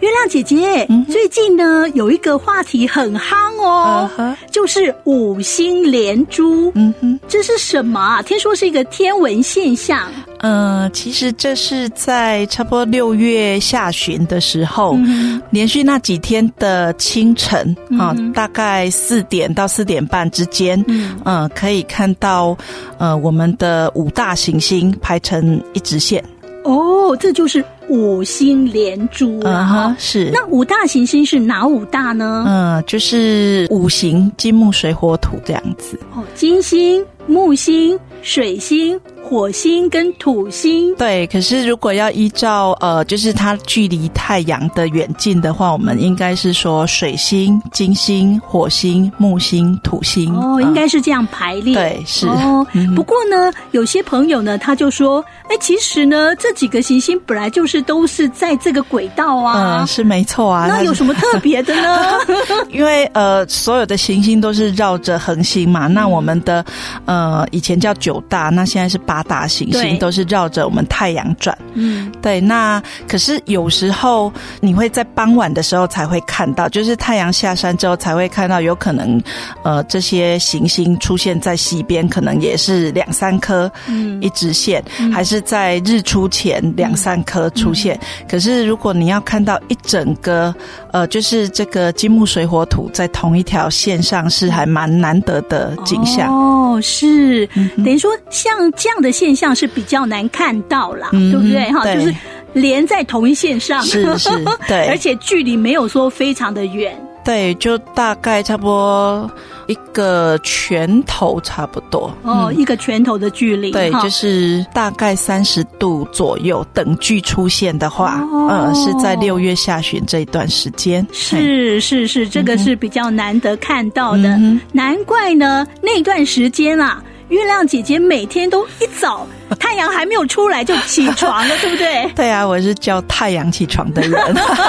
月亮姐姐，嗯、最近呢有一个话题很夯哦，uh huh. 就是五星连珠。嗯哼，这是什么啊？听说是一个天文现象。嗯、呃，其实这是在差不多六月下旬的时候，嗯、连续那几天的清晨啊，嗯、大概四点到四点半之间，嗯、呃，可以看到呃我们的五大行星排成一直线。哦，这就是。五星连珠啊，是。那五大行星是哪五大呢？嗯，就是五行金木水火土这样子。哦，金星、木星、水星。火星跟土星，对。可是如果要依照呃，就是它距离太阳的远近的话，我们应该是说水星、金星、火星、木星、土星。哦，应该是这样排列。对，是。哦，不过呢，有些朋友呢，他就说，哎，其实呢，这几个行星本来就是都是在这个轨道啊。嗯，是没错啊。那有什么特别的呢？因为呃，所有的行星都是绕着恒星嘛。那我们的呃，以前叫九大，那现在是八。大行星都是绕着我们太阳转，嗯，对。那可是有时候你会在傍晚的时候才会看到，就是太阳下山之后才会看到，有可能呃这些行星出现在西边，可能也是两三颗，嗯，一直线，嗯、还是在日出前两三颗出现。嗯、可是如果你要看到一整个，呃，就是这个金木水火土在同一条线上，是还蛮难得的景象。哦，是，嗯、等于说像这样的。现象是比较难看到啦，嗯、对不对？哈，就是连在同一线上，是是，对，而且距离没有说非常的远，对，就大概差不多一个拳头差不多，哦，嗯、一个拳头的距离，对，就是大概三十度左右等距出现的话，哦、呃，是在六月下旬这一段时间，是是是，这个是比较难得看到的，嗯、难怪呢，那段时间啊。月亮姐姐每天都一早，太阳还没有出来就起床了，对不对？对啊，我是叫太阳起床的人，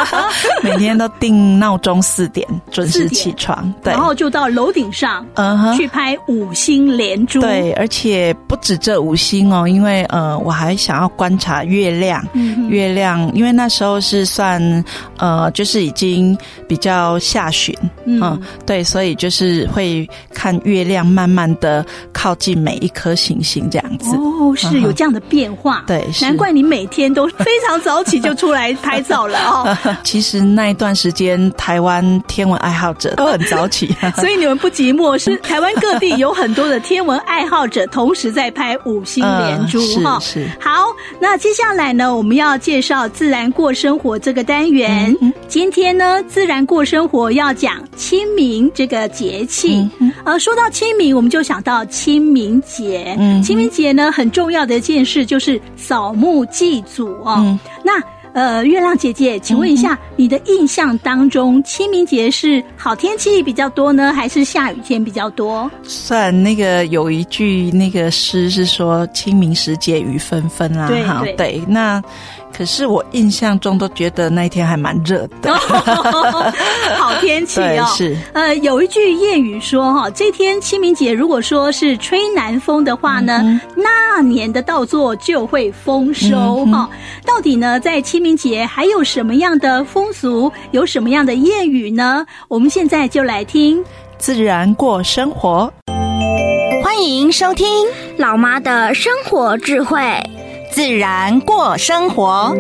每天都定闹钟四点准时起床，对，然后就到楼顶上，嗯哼，去拍五星连珠。对，而且不止这五星哦，因为呃，我还想要观察月亮，嗯、月亮，因为那时候是算呃，就是已经比较下旬，嗯、呃，对，所以就是会看月亮慢慢的靠近。每一颗行星这样子哦，是有这样的变化，对，难怪你每天都非常早起就出来拍照了哦。其实那一段时间，台湾天文爱好者都很早起，所以你们不寂寞。是台湾各地有很多的天文爱好者同时在拍五星连珠哈。是好，那接下来呢，我们要介绍自然过生活这个单元。今天呢，自然过生活要讲清明这个节气。呃，说到清明，我们就想到清明。清明节，嗯，清明节呢，很重要的一件事就是扫墓祭祖哦。嗯、那呃，月亮姐姐，请问一下，嗯、你的印象当中，清明节是好天气比较多呢，还是下雨天比较多？算那个有一句那个诗是说“清明时节雨纷纷”啊，对，那。可是我印象中都觉得那一天还蛮热的，好天气哦。是，呃，有一句谚语说哈，这天清明节如果说是吹南风的话呢，嗯、那年的稻作就会丰收哈。到底呢，在清明节还有什么样的风俗，有什么样的谚语呢？我们现在就来听自然过生活，欢迎收听老妈的生活智慧。自然过生活。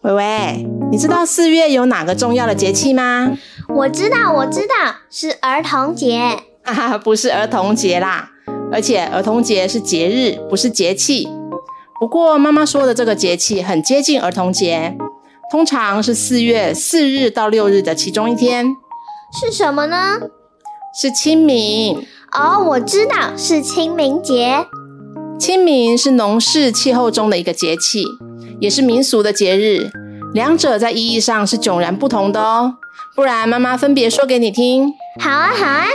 喂喂，你知道四月有哪个重要的节气吗？我知道，我知道，是儿童节。啊，不是儿童节啦，而且儿童节是节日，不是节气。不过妈妈说的这个节气很接近儿童节，通常是四月四日到六日的其中一天。是什么呢？是清明。哦，我知道，是清明节。清明是农事气候中的一个节气，也是民俗的节日，两者在意义上是迥然不同的哦。不然，妈妈分别说给你听。好啊，好啊。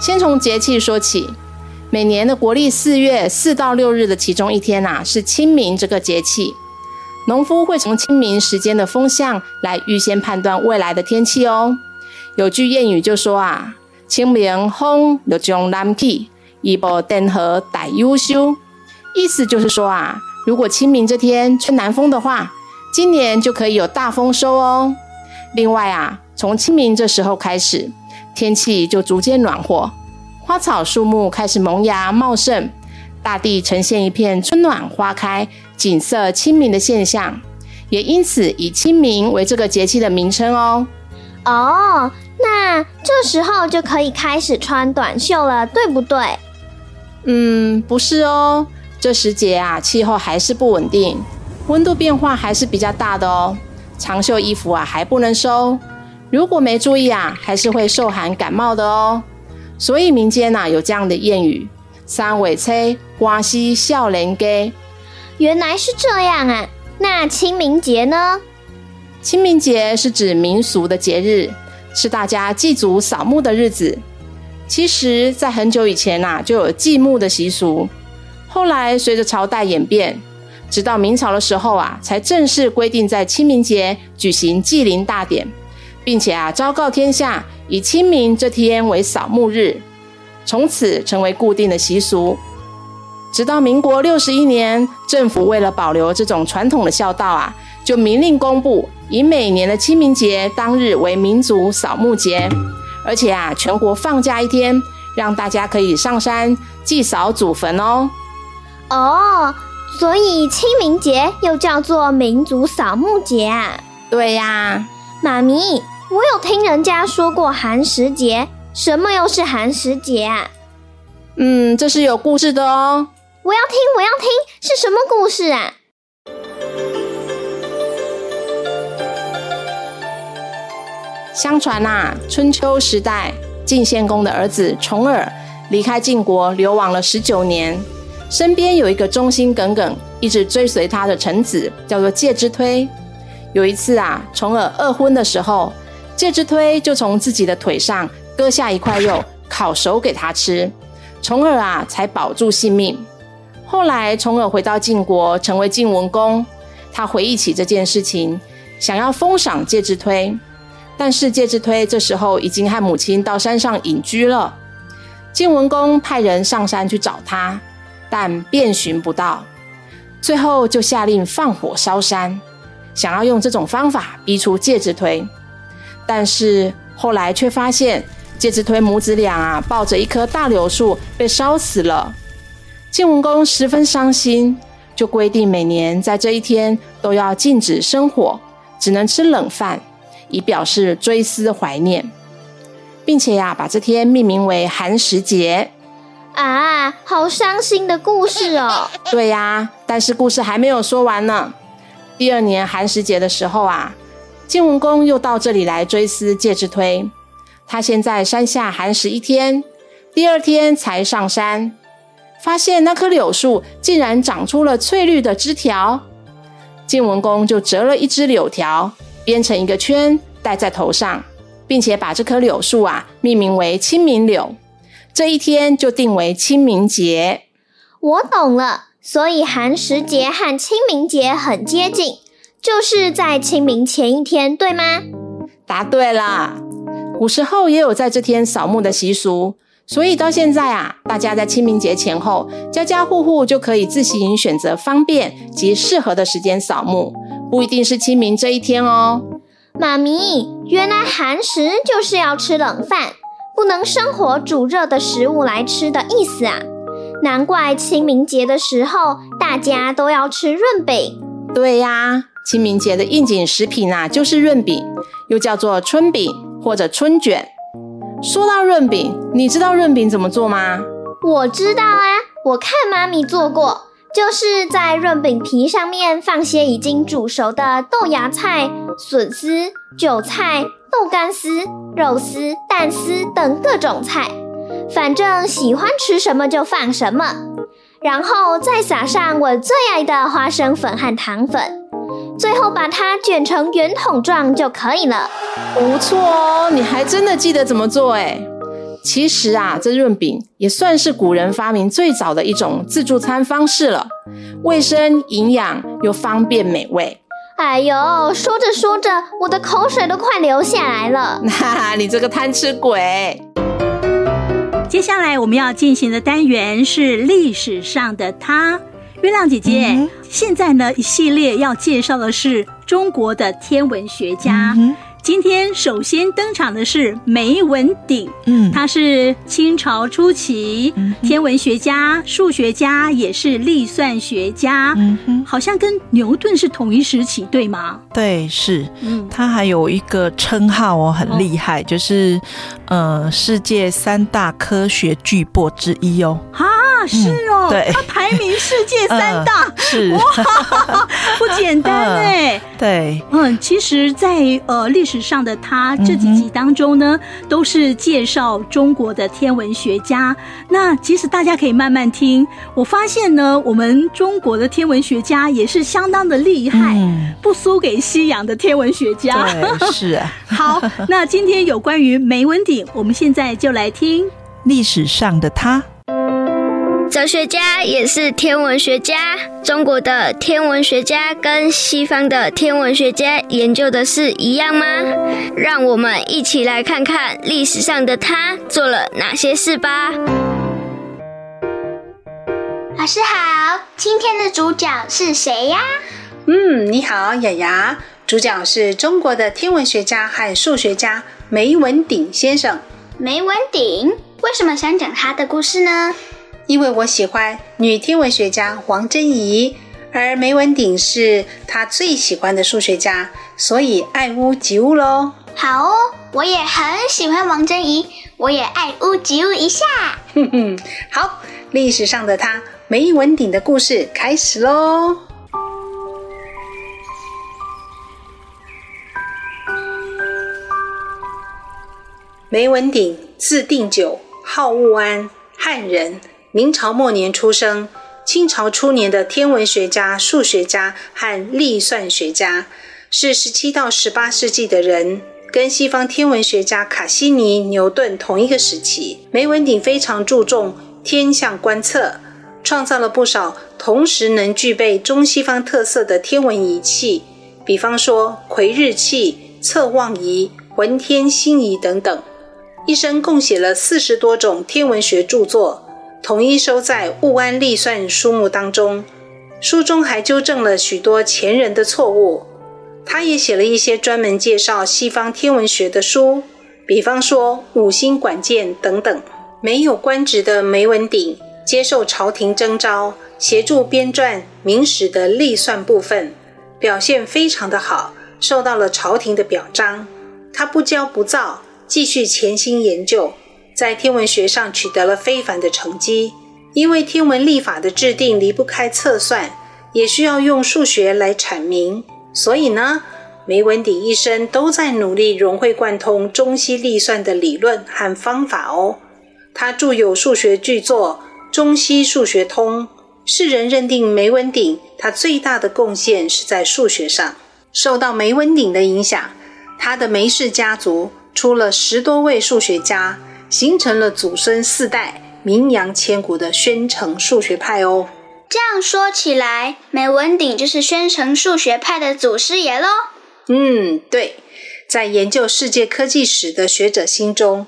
先从节气说起，每年的国历四月四到六日的其中一天呐、啊，是清明这个节气。农夫会从清明时间的风向来预先判断未来的天气哦。有句谚语就说啊，清明风就将南去，一波登河带优秀。意思就是说啊，如果清明这天吹南风的话，今年就可以有大丰收哦。另外啊，从清明这时候开始，天气就逐渐暖和，花草树木开始萌芽茂盛，大地呈现一片春暖花开、景色清明的现象，也因此以清明为这个节气的名称哦。哦，那这时候就可以开始穿短袖了，对不对？嗯，不是哦，这时节啊，气候还是不稳定，温度变化还是比较大的哦。长袖衣服啊，还不能收，如果没注意啊，还是会受寒感冒的哦。所以民间呐、啊、有这样的谚语：“三尾吹，瓜西笑脸街。”原来是这样啊！那清明节呢？清明节是指民俗的节日，是大家祭祖扫墓的日子。其实，在很久以前呐、啊，就有祭墓的习俗。后来随着朝代演变，直到明朝的时候啊，才正式规定在清明节举行祭灵大典，并且啊，昭告天下，以清明这天为扫墓日，从此成为固定的习俗。直到民国六十一年，政府为了保留这种传统的孝道啊，就明令公布，以每年的清明节当日为民族扫墓节，而且啊，全国放假一天，让大家可以上山祭扫祖坟哦。哦，所以清明节又叫做民族扫墓节啊？对呀，妈咪，我有听人家说过寒食节，什么又是寒食节啊？嗯，这是有故事的哦。我要听，我要听，是什么故事啊？相传啊，春秋时代，晋献公的儿子重耳离开晋国，流亡了十九年，身边有一个忠心耿耿、一直追随他的臣子，叫做介之推。有一次啊，重耳二婚的时候，介之推就从自己的腿上割下一块肉，烤熟给他吃，重耳啊才保住性命。后来，重耳回到晋国，成为晋文公。他回忆起这件事情，想要封赏介之推，但是介之推这时候已经和母亲到山上隐居了。晋文公派人上山去找他，但遍寻不到，最后就下令放火烧山，想要用这种方法逼出介之推。但是后来却发现，介之推母子俩啊，抱着一棵大柳树被烧死了。晋文公十分伤心，就规定每年在这一天都要禁止生火，只能吃冷饭，以表示追思怀念，并且呀，把这天命名为寒食节。啊，好伤心的故事哦！对呀，但是故事还没有说完呢。第二年寒食节的时候啊，晋文公又到这里来追思介之推，他先在山下寒食一天，第二天才上山。发现那棵柳树竟然长出了翠绿的枝条，晋文公就折了一枝柳条，编成一个圈戴在头上，并且把这棵柳树啊命名为清明柳，这一天就定为清明节。我懂了，所以寒食节和清明节很接近，就是在清明前一天，对吗？答对了，古时候也有在这天扫墓的习俗。所以到现在啊，大家在清明节前后，家家户户就可以自行选择方便及适合的时间扫墓，不一定是清明这一天哦。妈咪，原来寒食就是要吃冷饭，不能生火煮热的食物来吃的意思啊。难怪清明节的时候大家都要吃润饼。对呀，清明节的应景食品啊，就是润饼，又叫做春饼或者春卷。说到润饼，你知道润饼怎么做吗？我知道啊，我看妈咪做过，就是在润饼皮上面放些已经煮熟的豆芽菜、笋丝、韭菜、豆干丝、肉丝、蛋丝等各种菜，反正喜欢吃什么就放什么，然后再撒上我最爱的花生粉和糖粉。最后把它卷成圆筒状就可以了。不错哦，你还真的记得怎么做哎。其实啊，这润饼也算是古人发明最早的一种自助餐方式了，卫生、营养又方便美味。哎呦，说着说着，我的口水都快流下来了。哈哈，你这个贪吃鬼！接下来我们要进行的单元是历史上的他。月亮姐姐，嗯、现在呢，一系列要介绍的是中国的天文学家。嗯今天首先登场的是梅文鼎，嗯，他是清朝初期天文学家、数学家，也是历算学家，嗯哼，好像跟牛顿是同一时期，对吗？对，是，嗯，他还有一个称号哦，很厉害，哦、就是呃，世界三大科学巨擘之一哦。啊，是哦，嗯、对，他排名世界三大，呃、是。哇，不简单 哎、呃，对，嗯，其实在，在呃历史。上的他这几集当中呢，都是介绍中国的天文学家。那其实大家可以慢慢听。我发现呢，我们中国的天文学家也是相当的厉害，不输给西洋的天文学家。是啊。好，那今天有关于梅文鼎，我们现在就来听历史上的他。哲学家也是天文学家。中国的天文学家跟西方的天文学家研究的是一样吗？让我们一起来看看历史上的他做了哪些事吧。老师好，今天的主角是谁呀？嗯，你好，雅雅。主角是中国的天文学家和数学家梅文鼎先生。梅文鼎，为什么想讲他的故事呢？因为我喜欢女天文学家王贞仪，而梅文鼎是她最喜欢的数学家，所以爱屋及乌喽。好哦，我也很喜欢王贞仪，我也爱屋及乌一下。哼哼，好，历史上的他，梅文鼎的故事开始喽。梅文鼎，字定九，号务安，汉人。明朝末年出生，清朝初年的天文学家、数学家和历算学家，是十七到十八世纪的人，跟西方天文学家卡西尼、牛顿同一个时期。梅文鼎非常注重天象观测，创造了不少同时能具备中西方特色的天文仪器，比方说窥日器、测望仪、浑天星仪等等。一生共写了四十多种天文学著作。统一收在《务安历算书目》当中，书中还纠正了许多前人的错误。他也写了一些专门介绍西方天文学的书，比方说《五星管键》等等。没有官职的梅文鼎接受朝廷征召，协助编撰《明史》的历算部分，表现非常的好，受到了朝廷的表彰。他不骄不躁，继续潜心研究。在天文学上取得了非凡的成绩，因为天文历法的制定离不开测算，也需要用数学来阐明，所以呢，梅文鼎一生都在努力融会贯通中西历算的理论和方法哦。他著有数学巨作《中西数学通》，世人认定梅文鼎他最大的贡献是在数学上。受到梅文鼎的影响，他的梅氏家族出了十多位数学家。形成了祖孙四代名扬千古的宣城数学派哦。这样说起来，梅文鼎就是宣城数学派的祖师爷喽。嗯，对，在研究世界科技史的学者心中，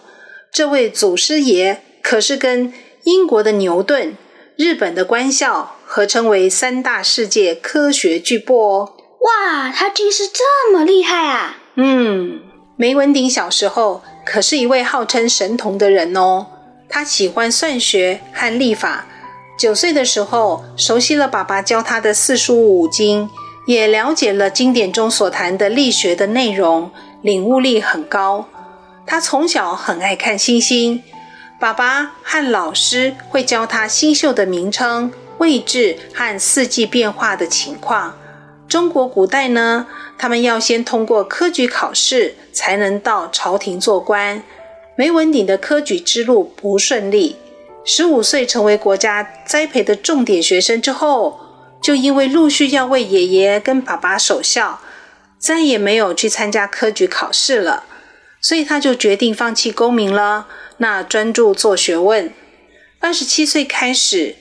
这位祖师爷可是跟英国的牛顿、日本的官校合称为三大世界科学巨擘哦。哇，他竟是这么厉害啊！嗯，梅文鼎小时候。可是一位号称神童的人哦，他喜欢算学和历法。九岁的时候，熟悉了爸爸教他的四书五经，也了解了经典中所谈的力学的内容，领悟力很高。他从小很爱看星星，爸爸和老师会教他星宿的名称、位置和四季变化的情况。中国古代呢，他们要先通过科举考试，才能到朝廷做官。梅文鼎的科举之路不顺利，十五岁成为国家栽培的重点学生之后，就因为陆续要为爷爷跟爸爸守孝，再也没有去参加科举考试了。所以他就决定放弃功名了，那专注做学问。二十七岁开始，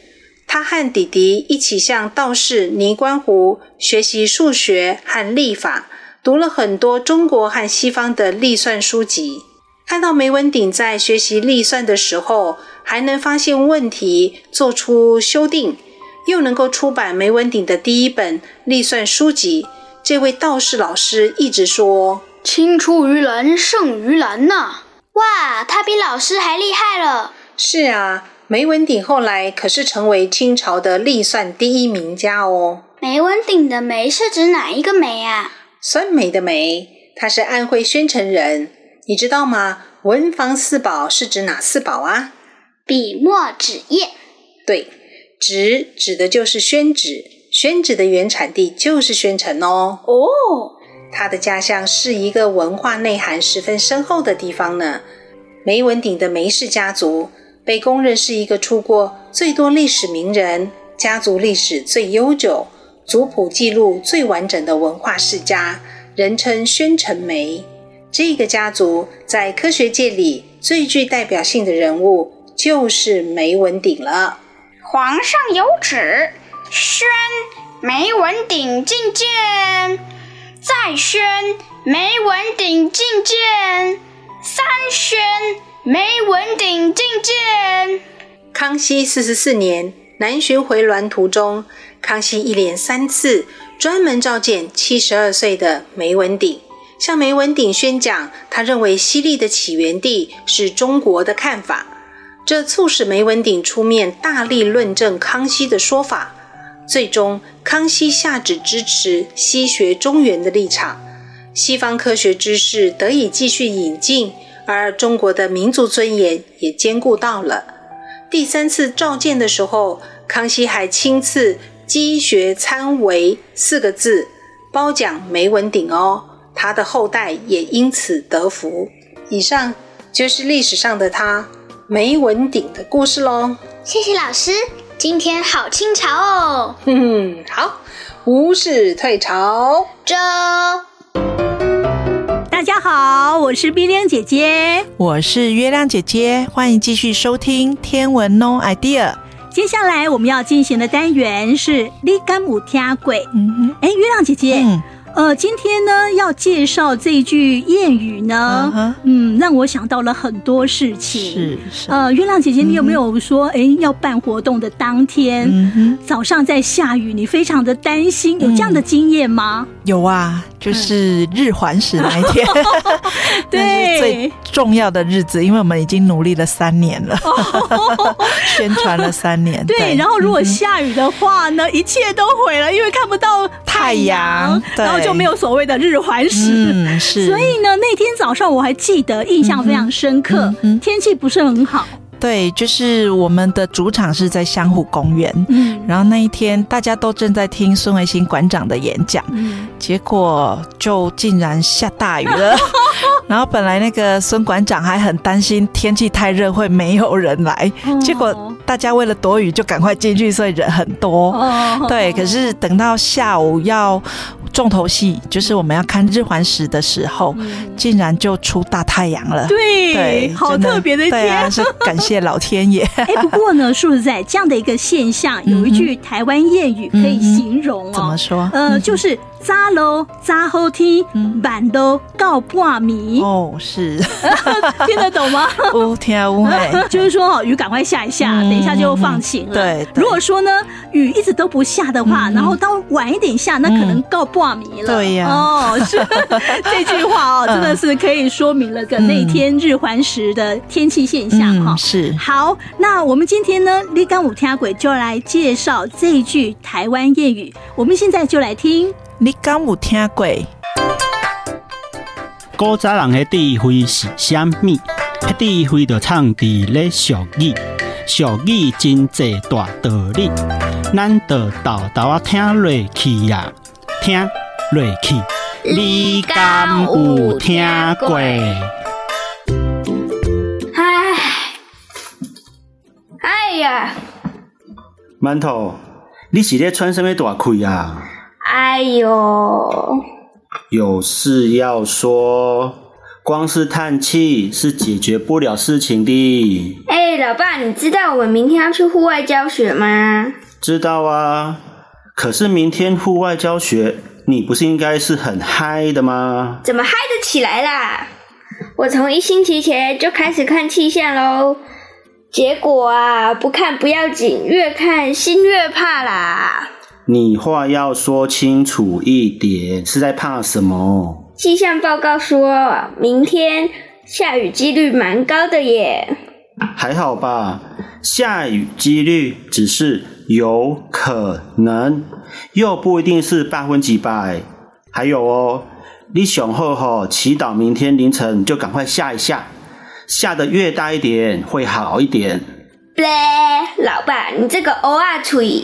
他和弟弟一起向道士尼观湖学习数学和历法，读了很多中国和西方的历算书籍。看到梅文鼎在学习历算的时候，还能发现问题，做出修订，又能够出版梅文鼎的第一本历算书籍。这位道士老师一直说：“青出于蓝胜于蓝呐！”哇，他比老师还厉害了。是啊。梅文鼎后来可是成为清朝的历算第一名家哦。梅文鼎的梅是指哪一个梅啊？酸梅的梅，他是安徽宣城人，你知道吗？文房四宝是指哪四宝啊？笔墨纸砚。对，纸指的就是宣纸，宣纸的原产地就是宣城哦。哦，他的家乡是一个文化内涵十分深厚的地方呢。梅文鼎的梅氏家族。被公认是一个出过最多历史名人、家族历史最悠久、族谱记录最完整的文化世家，人称宣城梅。这个家族在科学界里最具代表性的人物就是梅文鼎了。皇上有旨，宣梅文鼎觐见，再宣梅文鼎觐见，三宣。梅文鼎觐见。康熙四十四年南巡回銮途中，康熙一连三次专门召见七十二岁的梅文鼎，向梅文鼎宣讲他认为西历的起源地是中国的看法。这促使梅文鼎出面大力论证康熙的说法。最终，康熙下旨支持西学中原的立场，西方科学知识得以继续引进。而中国的民族尊严也兼顾到了。第三次召见的时候，康熙还亲赐“积学参为”四个字褒奖梅文鼎哦，他的后代也因此得福。以上就是历史上的他梅文鼎的故事喽。谢谢老师，今天好清朝哦。哼哼，好，无事退朝。这。大家好，我是冰冰姐姐，我是月亮姐姐，欢迎继续收听《天文 No idea》。接下来我们要进行的单元是“你敢有听过”。嗯哼，哎，月亮姐姐。嗯呃，今天呢要介绍这一句谚语呢，uh huh. 嗯，让我想到了很多事情。是是。呃，月亮姐姐，你有没有说，哎、要办活动的当天，嗯、早上在下雨，你非常的担心，有这样的经验吗？有啊，就是日环食那一天，对，最重要的日子，因为我们已经努力了三年了，宣传了三年。对，对然后如果下雨的话呢，嗯、一切都毁了，因为看不到太阳，太然后就没有所谓的日环食。嗯，是。所以呢，那天早上我还记得，印象非常深刻，天气不是很好。对，就是我们的主场是在湘湖公园，嗯，然后那一天大家都正在听孙维新馆长的演讲，嗯，结果就竟然下大雨了，然后本来那个孙馆长还很担心天气太热会没有人来，结果大家为了躲雨就赶快进去，所以人很多，对，可是等到下午要。重头戏就是我们要看日环食的时候，嗯、竟然就出大太阳了。对，对好特别的对啊，是感谢老天爷。哎，不过呢，说实在，这样的一个现象，有一句台湾谚语可以形容哦。怎么说？呃，就是。早楼早后天，晚楼告半暝。哦，是，听得懂吗？哦，听啊，乌嘿，就是说，雨赶快下一下，等一下就放晴了。对，如果说呢，雨一直都不下的话，然后到晚一点下，那可能告半暝了。对呀，哦，是这句话哦，真的是可以说明了个那天日环食的天气现象哈。是，好，那我们今天呢，立竿五天鬼就来介绍这一句台湾谚语，我们现在就来听。你敢有听过？古早人的智慧是啥物？迄智慧就藏伫咧俗语，俗语真济大道理，咱就豆豆啊听落去呀，听落去。你敢有听过？哎，哎呀，馒头，你是咧喘什么大气啊？哎呦！有事要说，光是叹气是解决不了事情的。哎，老爸，你知道我们明天要去户外教学吗？知道啊，可是明天户外教学，你不是应该是很嗨的吗？怎么嗨得起来啦？我从一星期前就开始看气象喽，结果啊，不看不要紧，越看心越怕啦。你话要说清楚一点，是在怕什么？气象报告说，明天下雨几率蛮高的耶。还好吧，下雨几率只是有可能，又不一定是百分之百。还有哦，你想好好祈祷明天凌晨就赶快下一下，下的越大一点会好一点。对，老爸，你这个偶尔吹，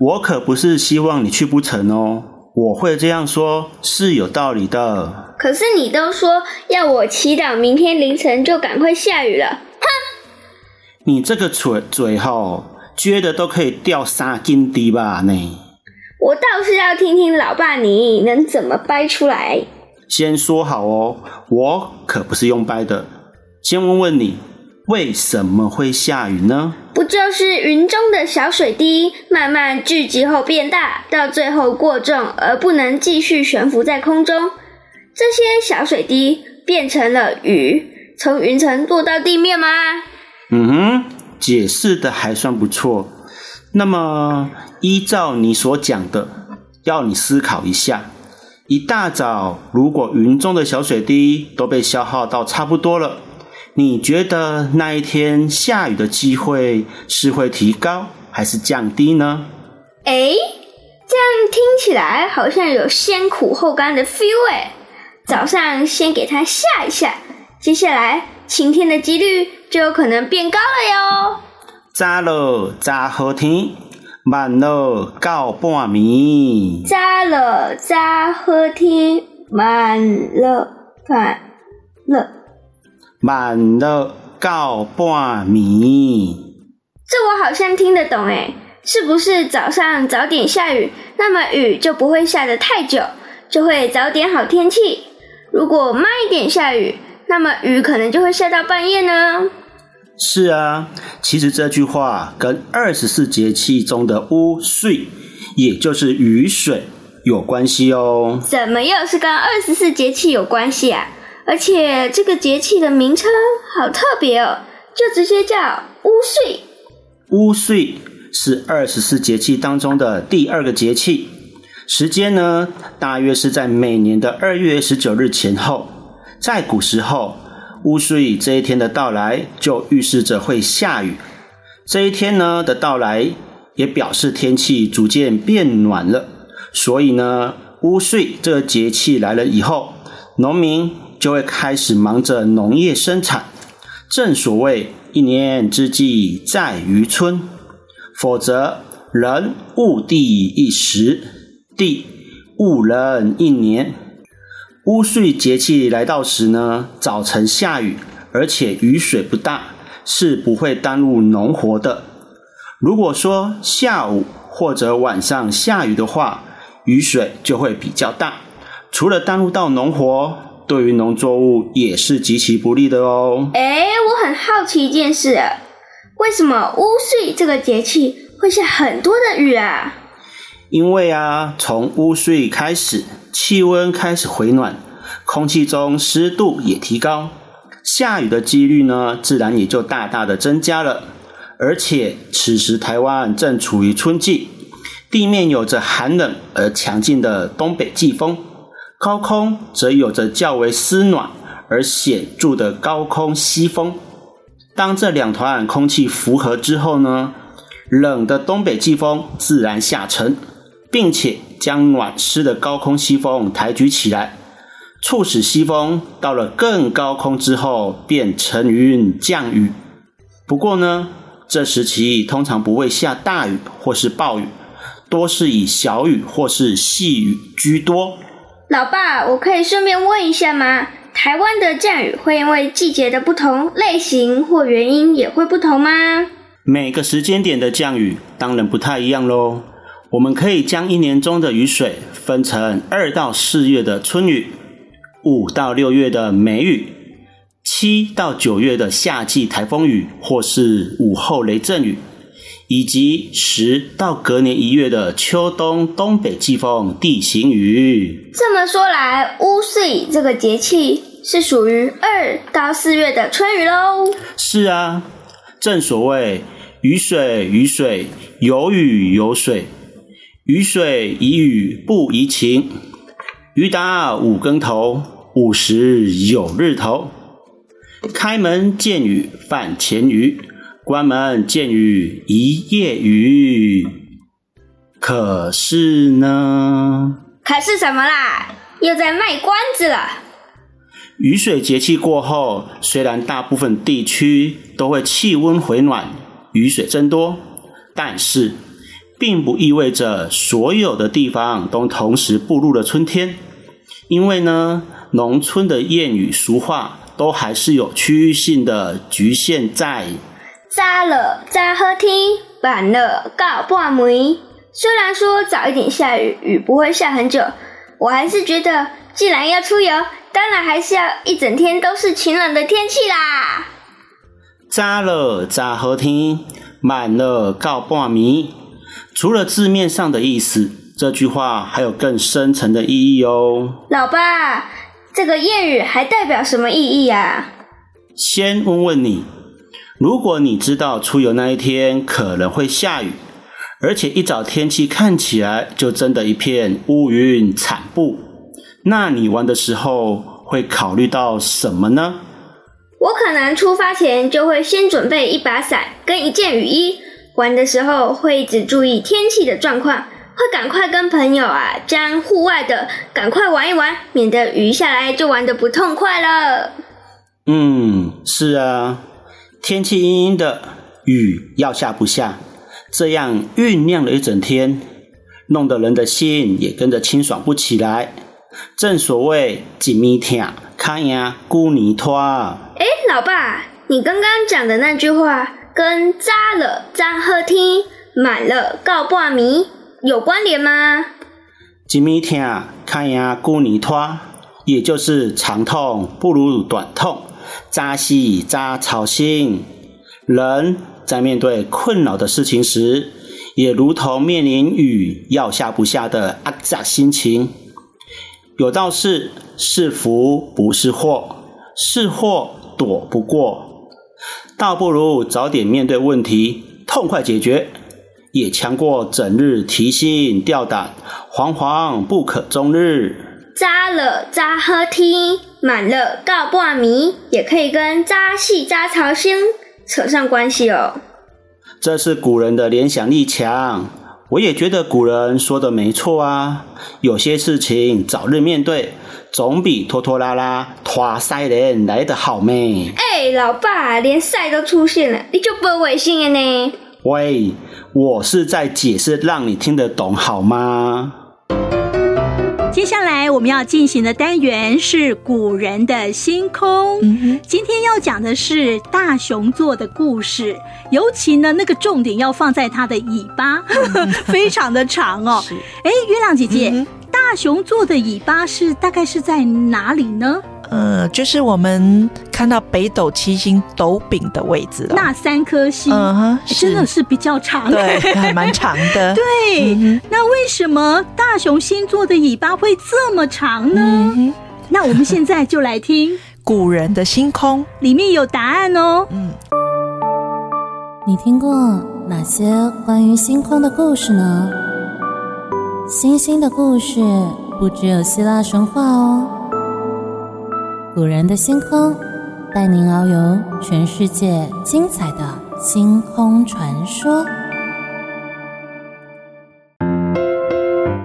我可不是希望你去不成哦。我会这样说，是有道理的。可是你都说要我祈祷明天凌晨就赶快下雨了，哼！你这个嘴嘴吼，撅的都可以掉三斤地吧？呢？我倒是要听听老爸你能怎么掰出来。先说好哦，我可不是用掰的。先问问你。为什么会下雨呢？不就是云中的小水滴慢慢聚集后变大，到最后过重而不能继续悬浮在空中，这些小水滴变成了雨，从云层落到地面吗？嗯哼，解释的还算不错。那么依照你所讲的，要你思考一下：一大早如果云中的小水滴都被消耗到差不多了。你觉得那一天下雨的机会是会提高还是降低呢？诶，这样听起来好像有先苦后甘的 feel 诶。早上先给它下一下，接下来晴天的几率就有可能变高了哟。早了早好天，晚了到半暝。早了早好天，晚了晚了。慢了到半暝，这我好像听得懂诶，是不是早上早点下雨，那么雨就不会下得太久，就会早点好天气？如果慢一点下雨，那么雨可能就会下到半夜呢？是啊，其实这句话跟二十四节气中的乌岁，也就是雨水有关系哦。怎么又是跟二十四节气有关系啊？而且这个节气的名称好特别哦，就直接叫乌岁。乌岁是二十四节气当中的第二个节气，时间呢，大约是在每年的二月十九日前后。在古时候，乌岁这一天的到来就预示着会下雨。这一天呢的到来，也表示天气逐渐变暖了。所以呢，乌岁这个节气来了以后，农民就会开始忙着农业生产，正所谓一年之计在于春，否则人误地一时，地误人一年。乌岁节气来到时呢，早晨下雨，而且雨水不大，是不会耽误农活的。如果说下午或者晚上下雨的话，雨水就会比较大，除了耽误到农活。对于农作物也是极其不利的哦。哎，我很好奇一件事，为什么乌岁这个节气会下很多的雨啊？因为啊，从乌岁开始，气温开始回暖，空气中湿度也提高，下雨的几率呢，自然也就大大的增加了。而且此时台湾正处于春季，地面有着寒冷而强劲的东北季风。高空则有着较为湿暖而显著的高空西风。当这两团空气符合之后呢，冷的东北季风自然下沉，并且将暖湿的高空西风抬举起来，促使西风到了更高空之后便成云降雨。不过呢，这时期通常不会下大雨或是暴雨，多是以小雨或是细雨居多。老爸，我可以顺便问一下吗？台湾的降雨会因为季节的不同类型或原因也会不同吗？每个时间点的降雨当然不太一样喽。我们可以将一年中的雨水分成二到四月的春雨、五到六月的梅雨，七到九月的夏季台风雨或是午后雷阵雨，以及十到隔年一月的秋冬东北季风地形雨。这么说来，乌岁这个节气是属于二到四月的春雨喽？是啊，正所谓雨水雨水，有雨有水，雨水宜雨不宜晴。雨打五更头，午时有日头。开门见雨饭前雨，关门见雨一夜雨。可是呢？可是什么啦？又在卖关子了。雨水节气过后，虽然大部分地区都会气温回暖，雨水增多，但是并不意味着所有的地方都同时步入了春天。因为呢，农村的谚语俗话都还是有区域性的局限在。早了早好天，晚了告半暝。虽然说早一点下雨，雨不会下很久，我还是觉得，既然要出游，当然还是要一整天都是晴朗的天气啦。早了早好天，晚了告半暝。除了字面上的意思。这句话还有更深层的意义哦，老爸，这个谚语还代表什么意义啊？先问问你，如果你知道出游那一天可能会下雨，而且一早天气看起来就真的一片乌云惨布，那你玩的时候会考虑到什么呢？我可能出发前就会先准备一把伞跟一件雨衣，玩的时候会只注意天气的状况。会赶快跟朋友啊，将户外的赶快玩一玩，免得雨下来就玩的不痛快了。嗯，是啊，天气阴阴的，雨要下不下，这样酝酿了一整天，弄得人的心也跟着清爽不起来。正所谓“紧咪听，看呀，姑泥拖”。哎，老爸，你刚刚讲的那句话，跟“扎了早好天，晚了告半暝”。有关联吗？一米听，看呀，姑泥拖，也就是长痛不如短痛，扎西扎操心。人在面对困扰的事情时，也如同面临雨要下不下的阿扎心情。有道是：是福不是祸，是祸躲不过，倒不如早点面对问题，痛快解决。也强过整日提心吊胆，惶惶不可终日。早了扎喝天，满了告半迷，也可以跟早死早操心扯上关系哦。这是古人的联想力强，我也觉得古人说的没错啊。有些事情早日面对，总比拖拖拉拉拖塞人来得好咩。哎，老爸，连塞都出现了，你就不违心了呢？喂。我是在解释，让你听得懂好吗？接下来我们要进行的单元是古人的星空。嗯、今天要讲的是大熊座的故事，尤其呢，那个重点要放在它的尾巴，嗯、非常的长哦。哎，月亮姐姐，嗯、大熊座的尾巴是大概是在哪里呢？呃，就是我们看到北斗七星斗柄的位置了。那三颗星，嗯，真的是比较长，对，还蛮长的。对，嗯、那为什么大熊星座的尾巴会这么长呢？嗯、那我们现在就来听 古人的星空，里面有答案哦。嗯，你听过哪些关于星空的故事呢？星星的故事不只有希腊神话哦。古人的星空，带您遨游全世界精彩的星空传说。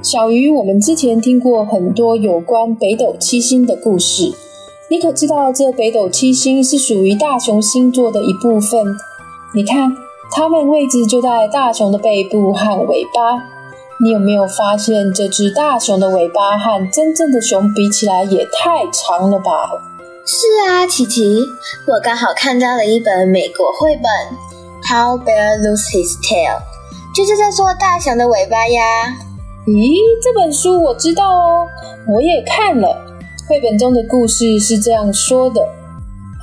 小鱼，我们之前听过很多有关北斗七星的故事，你可知道这北斗七星是属于大熊星座的一部分？你看，它们位置就在大熊的背部和尾巴。你有没有发现，这只大熊的尾巴和真正的熊比起来也太长了吧？是啊，琪琪，我刚好看到了一本美国绘本《How Bear Lose His Tail》，就是在说大熊的尾巴呀。咦，这本书我知道哦，我也看了。绘本中的故事是这样说的：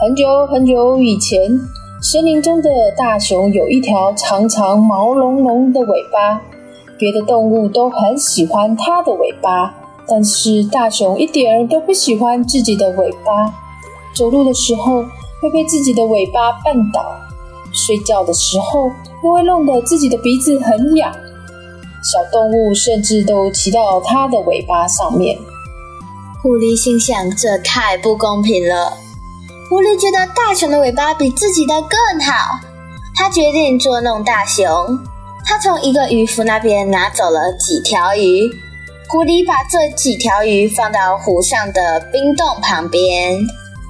很久很久以前，森林中的大熊有一条长长毛茸茸的尾巴，别的动物都很喜欢它的尾巴，但是大熊一点儿都不喜欢自己的尾巴。走路的时候会被自己的尾巴绊倒，睡觉的时候又会弄得自己的鼻子很痒。小动物甚至都骑到它的尾巴上面。狐狸心想：“这太不公平了。”狐狸觉得大熊的尾巴比自己的更好，他决定捉弄大熊。他从一个渔夫那边拿走了几条鱼。狐狸把这几条鱼放到湖上的冰洞旁边。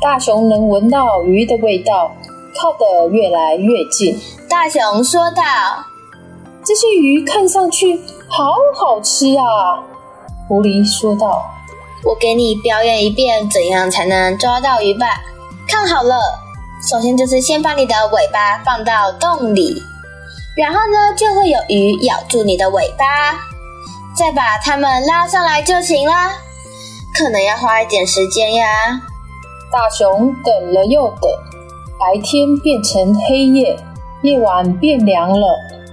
大熊能闻到鱼的味道，靠得越来越近。大熊说道：“这些鱼看上去好好吃啊！”狐狸说道。我给你表演一遍，怎样才能抓到鱼吧？看好了，首先就是先把你的尾巴放到洞里，然后呢，就会有鱼咬住你的尾巴，再把它们拉上来就行了。可能要花一点时间呀。大熊等了又等，白天变成黑夜，夜晚变凉了，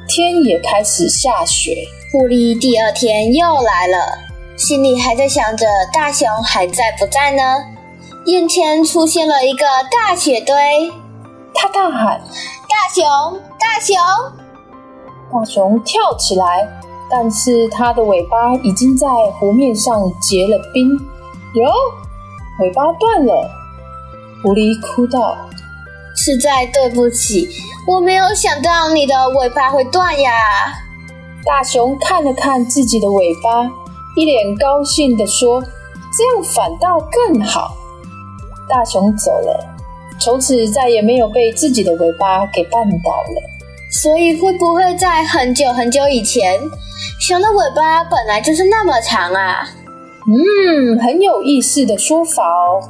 天也开始下雪。狐狸第二天又来了。心里还在想着大熊还在不在呢，眼前出现了一个大雪堆，他大喊：“大熊，大熊！”大熊跳起来，但是它的尾巴已经在湖面上结了冰，哟，尾巴断了。狐狸哭道：“实在对不起，我没有想到你的尾巴会断呀。”大熊看了看自己的尾巴。一脸高兴地说：“这样反倒更好。”大熊走了，从此再也没有被自己的尾巴给绊倒了。所以，会不会在很久很久以前，熊的尾巴本来就是那么长啊？嗯，很有意思的说法哦。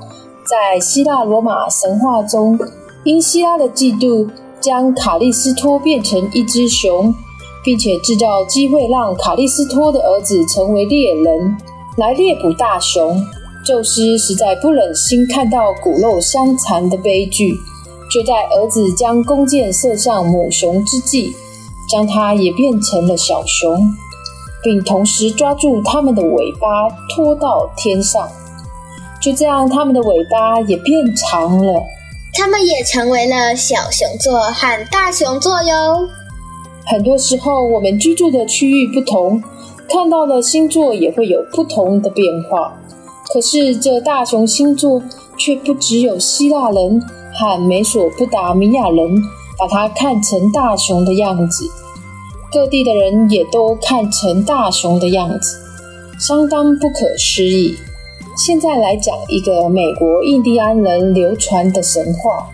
在希腊罗马神话中，因希拉的嫉妒，将卡利斯托变成一只熊。并且制造机会让卡利斯托的儿子成为猎人，来猎捕大熊。宙斯实在不忍心看到骨肉相残的悲剧，就在儿子将弓箭射向母熊之际，将它也变成了小熊，并同时抓住它们的尾巴拖到天上。就这样，它们的尾巴也变长了，它们也成为了小熊座和大熊座哟。很多时候，我们居住的区域不同，看到的星座也会有不同的变化。可是，这大熊星座却不只有希腊人和美索不达米亚人把它看成大熊的样子，各地的人也都看成大熊的样子，相当不可思议。现在来讲一个美国印第安人流传的神话，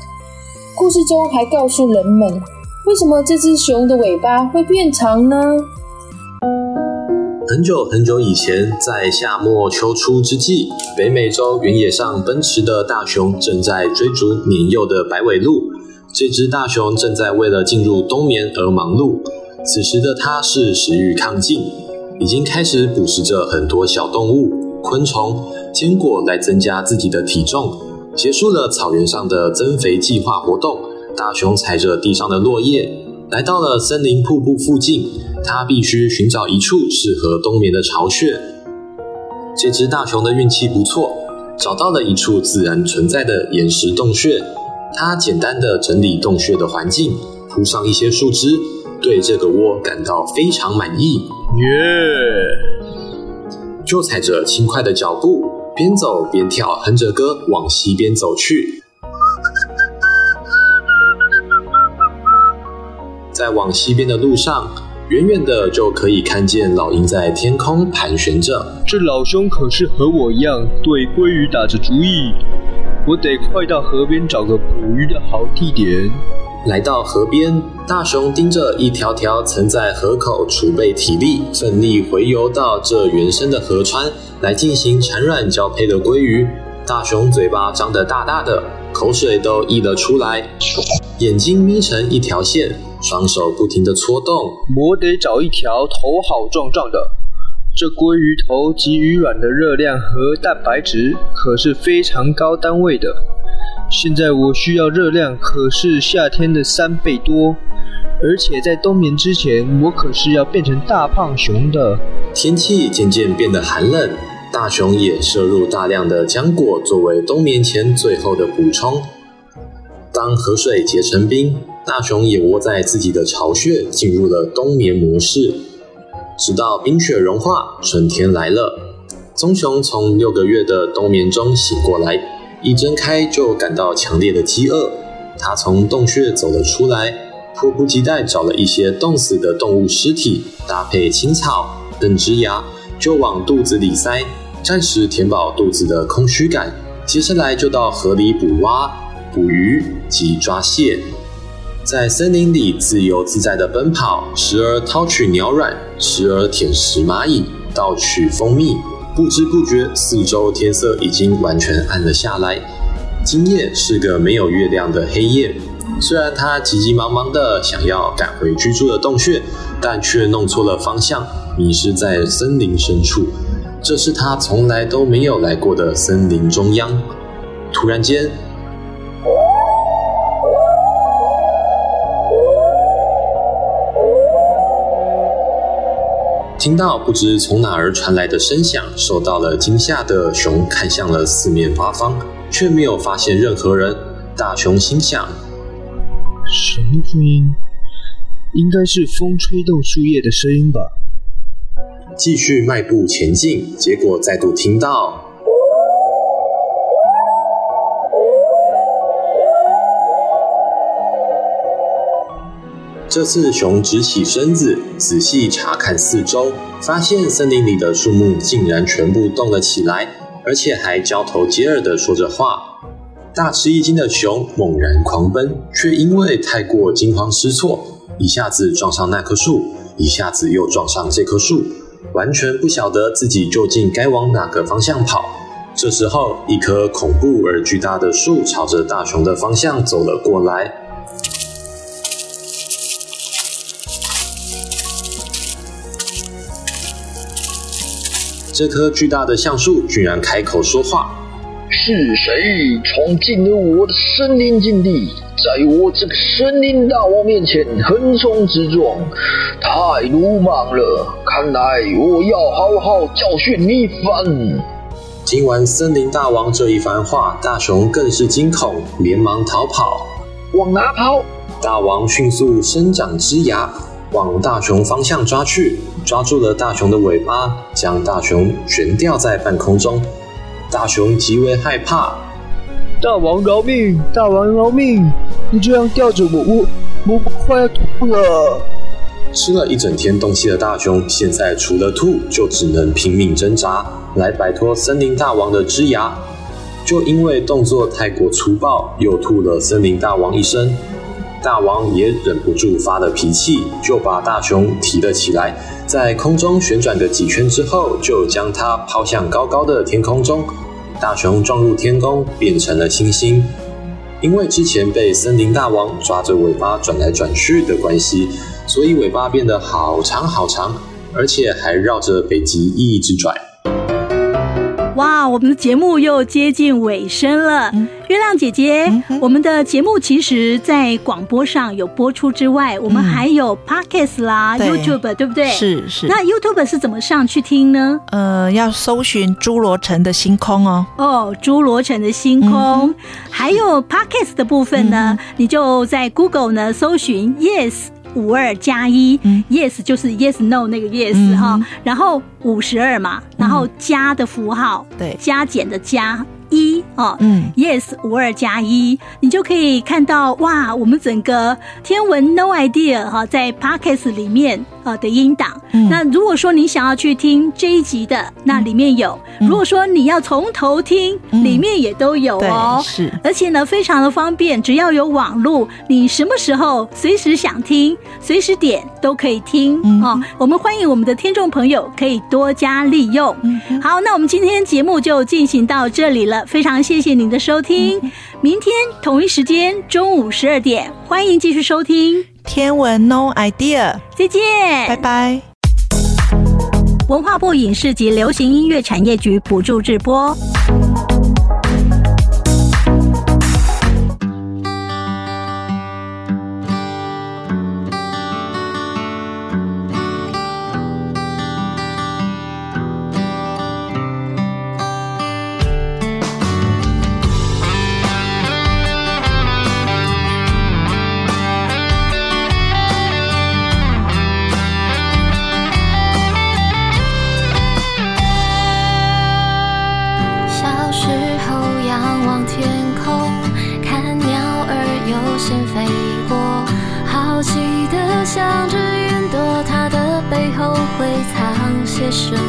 故事中还告诉人们。为什么这只熊的尾巴会变长呢？很久很久以前，在夏末秋初之际，北美洲原野上奔驰的大熊正在追逐年幼的白尾鹿。这只大熊正在为了进入冬眠而忙碌。此时的它是食欲亢进，已经开始捕食着很多小动物、昆虫、坚果来增加自己的体重，结束了草原上的增肥计划活动。大熊踩着地上的落叶，来到了森林瀑布附近。它必须寻找一处适合冬眠的巢穴。这只大熊的运气不错，找到了一处自然存在的岩石洞穴。它简单的整理洞穴的环境，铺上一些树枝，对这个窝感到非常满意。耶！就踩着轻快的脚步，边走边跳，哼着歌往西边走去。在往西边的路上，远远的就可以看见老鹰在天空盘旋着。这老兄可是和我一样对鲑鱼打着主意，我得快到河边找个捕鱼的好地点。来到河边，大熊盯着一条条曾在河口储备体力、奋力回游到这原生的河川来进行产卵交配的鲑鱼。大熊嘴巴张得大大的，口水都溢了出来，眼睛眯成一条线。双手不停地搓动，我得找一条头好壮壮的，这鲑鱼头及鱼卵的热量和蛋白质可是非常高单位的。现在我需要热量可是夏天的三倍多，而且在冬眠之前，我可是要变成大胖熊的。天气渐渐变得寒冷，大熊也摄入大量的浆果作为冬眠前最后的补充。当河水结成冰，大熊也窝在自己的巢穴，进入了冬眠模式。直到冰雪融化，春天来了，棕熊从六个月的冬眠中醒过来，一睁开就感到强烈的饥饿。它从洞穴走了出来，迫不及待找了一些冻死的动物尸体，搭配青草等枝芽，就往肚子里塞，暂时填饱肚子的空虚感。接下来就到河里捕蛙、捕鱼及抓蟹。在森林里自由自在地奔跑，时而掏取鸟卵，时而舔食蚂蚁，盗取蜂蜜。不知不觉，四周天色已经完全暗了下来。今夜是个没有月亮的黑夜。虽然他急急忙忙地想要赶回居住的洞穴，但却弄错了方向，迷失在森林深处。这是他从来都没有来过的森林中央。突然间，听到不知从哪儿传来的声响，受到了惊吓的熊看向了四面八方，却没有发现任何人。大熊心想：什么声音？应该是风吹动树叶的声音吧。继续迈步前进，结果再度听到。这次熊直起身子，仔细查看四周，发现森林里的树木竟然全部动了起来，而且还交头接耳地说着话。大吃一惊的熊猛然狂奔，却因为太过惊慌失措，一下子撞上那棵树，一下子又撞上这棵树，完全不晓得自己究竟该往哪个方向跑。这时候，一棵恐怖而巨大的树朝着大熊的方向走了过来。这棵巨大的橡树居然开口说话：“是谁闯进了我的森林禁地，在我这个森林大王面前横冲直撞，太鲁莽了！看来我要好好教训你一番。”听完森林大王这一番话，大熊更是惊恐，连忙逃跑。往哪跑？大王迅速伸长枝芽。往大熊方向抓去，抓住了大熊的尾巴，将大熊悬吊在半空中。大熊极为害怕，大王饶命！大王饶命！你这样吊着我，我我快要吐了。吃了一整天东西的大熊，现在除了吐，就只能拼命挣扎来摆脱森林大王的枝芽。就因为动作太过粗暴，又吐了森林大王一身。大王也忍不住发了脾气，就把大熊提了起来，在空中旋转个几圈之后，就将它抛向高高的天空中。大熊撞入天空，变成了星星。因为之前被森林大王抓着尾巴转来转去的关系，所以尾巴变得好长好长，而且还绕着北极一直转。哇，我们的节目又接近尾声了。嗯、月亮姐姐，嗯、我们的节目其实，在广播上有播出之外，嗯、我们还有 Podcast 啦、对 YouTube，对不对？是是。那 YouTube 是怎么上去听呢？呃，要搜寻侏罗城的星空哦。哦，侏罗城的星空。嗯、还有 Podcast 的部分呢，嗯、你就在 Google 呢搜寻 Yes。五二加一，yes 就是 yes no 那个 yes 哈、嗯，然后五十二嘛，然后加的符号，对、嗯，加减的加。一哦，嗯，yes 五二加一，你就可以看到哇，我们整个天文 No idea 哈，在 Podcast 里面呃的音档。嗯、那如果说你想要去听这一集的，那里面有；嗯、如果说你要从头听，嗯、里面也都有哦。是，而且呢，非常的方便，只要有网络，你什么时候随时想听，随时点都可以听。嗯、哦，我们欢迎我们的听众朋友可以多加利用。嗯、好，那我们今天节目就进行到这里了。非常谢谢您的收听，明天同一时间中午十二点，欢迎继续收听《天文 No Idea》，再见，拜拜。文化部影视及流行音乐产业局补助直播。是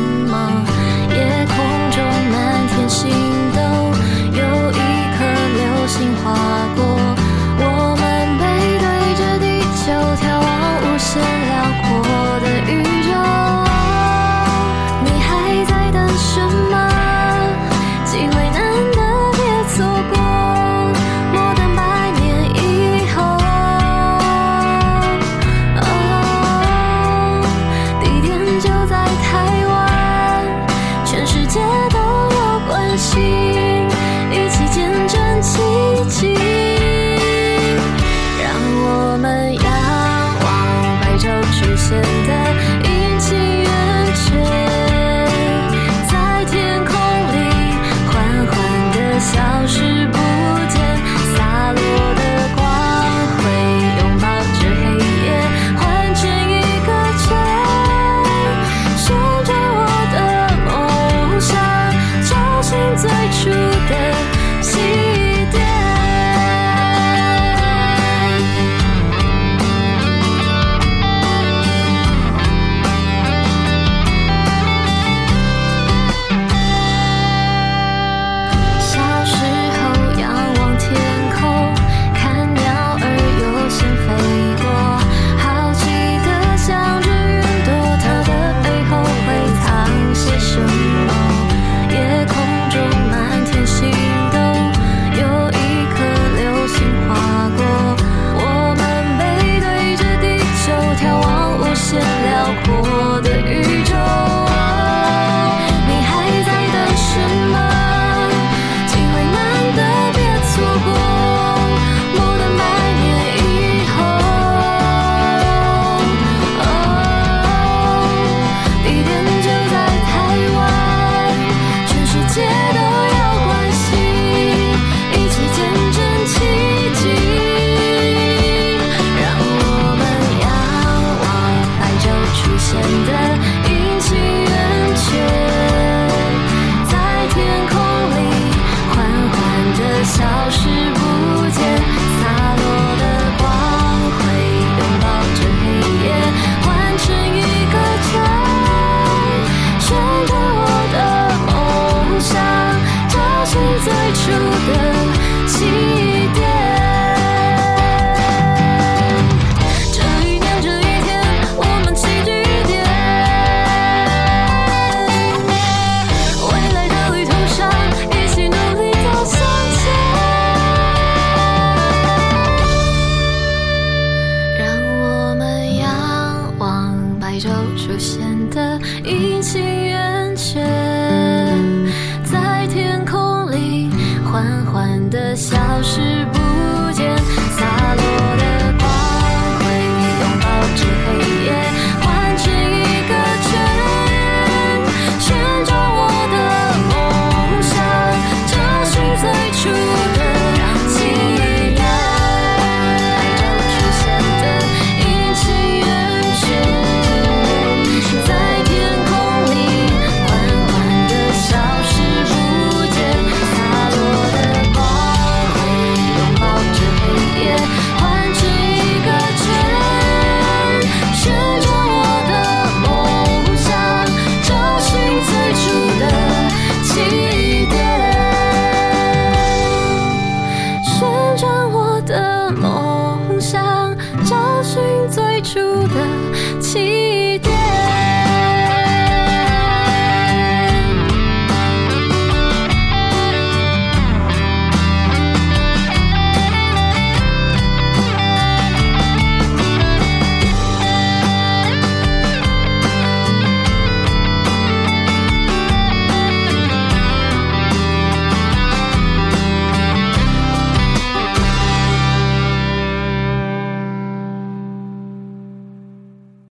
的笑。